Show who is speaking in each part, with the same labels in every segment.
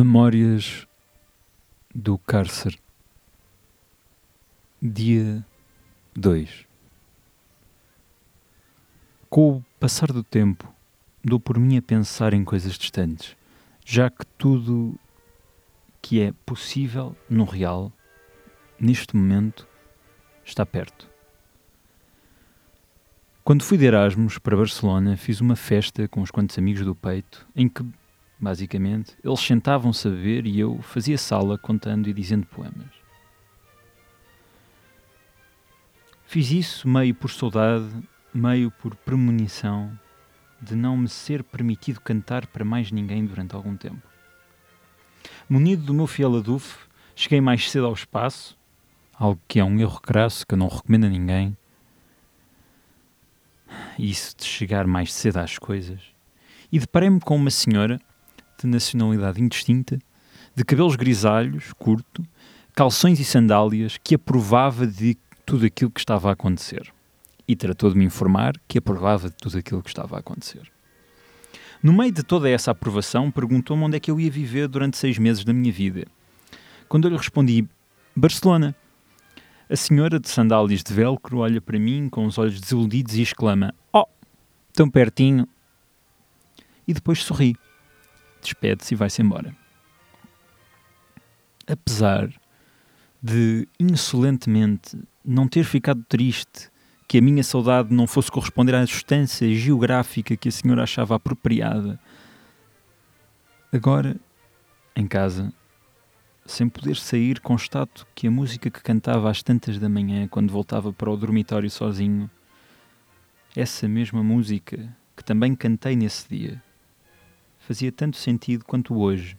Speaker 1: Memórias do Cárcere, dia 2. Com o passar do tempo, dou por mim a pensar em coisas distantes, já que tudo que é possível no real, neste momento, está perto. Quando fui de Erasmus para Barcelona, fiz uma festa com uns quantos amigos do peito, em que basicamente. Eles sentavam-se a ver e eu fazia sala contando e dizendo poemas. Fiz isso meio por saudade, meio por premonição de não me ser permitido cantar para mais ninguém durante algum tempo. Munido do meu fiel adufo, cheguei mais cedo ao espaço, algo que é um erro crasso que eu não recomendo a ninguém. Isso de chegar mais cedo às coisas. E deparei-me com uma senhora de nacionalidade indistinta, de cabelos grisalhos, curto, calções e sandálias, que aprovava de tudo aquilo que estava a acontecer. E tratou de me informar que aprovava de tudo aquilo que estava a acontecer. No meio de toda essa aprovação, perguntou-me onde é que eu ia viver durante seis meses da minha vida. Quando eu lhe respondi, Barcelona. A senhora de sandálias de velcro olha para mim com os olhos desiludidos e exclama: Oh, tão pertinho! E depois sorri despede-se e vai-se embora. Apesar de insolentemente não ter ficado triste que a minha saudade não fosse corresponder à distância geográfica que a senhora achava apropriada, agora, em casa, sem poder sair, constato que a música que cantava às tantas da manhã, quando voltava para o dormitório sozinho, essa mesma música que também cantei nesse dia, fazia tanto sentido quanto hoje,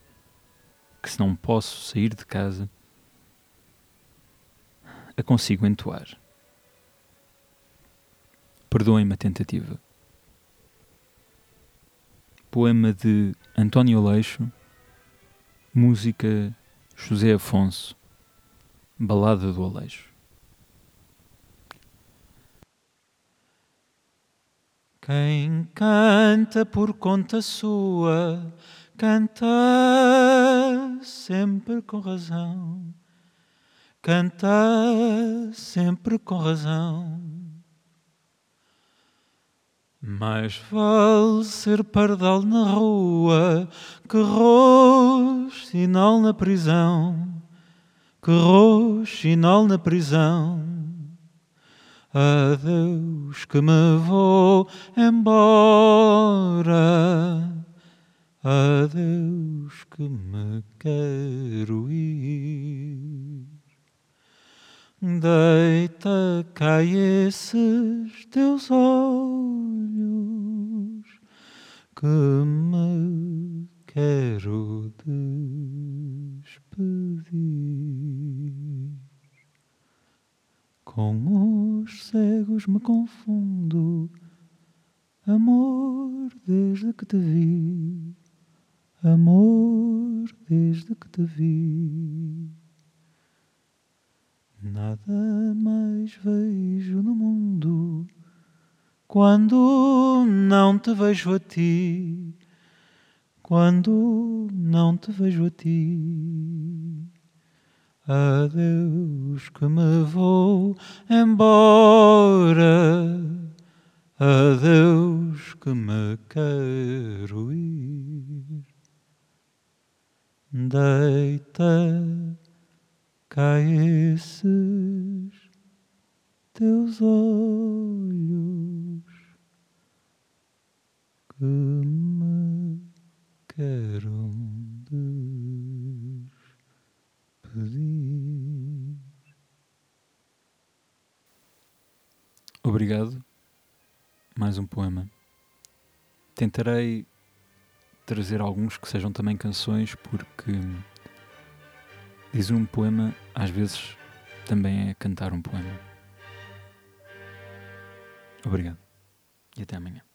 Speaker 1: que se não posso sair de casa, a consigo entoar. Perdoem-me a tentativa. Poema de António Leixo, música José Afonso, Balada do Aleixo.
Speaker 2: Quem canta por conta sua, canta sempre com razão. Canta sempre com razão. Mais vale ser pardal na rua que roxinol na prisão, que roxinol na prisão. Adeus que me vou embora. Adeus que me quero ir. Deita cai esses teus olhos que me quero despedir. Com cegos me confundo, amor, desde que te vi, amor, desde que te vi. Nada mais vejo no mundo quando não te vejo a ti, quando não te vejo a ti. Adeus que me vou embora. Adeus que me quero ir. Deita cá esses teus olhos que me quero
Speaker 1: Obrigado. Mais um poema. Tentarei trazer alguns que sejam também canções, porque dizer um poema às vezes também é cantar um poema. Obrigado e até amanhã.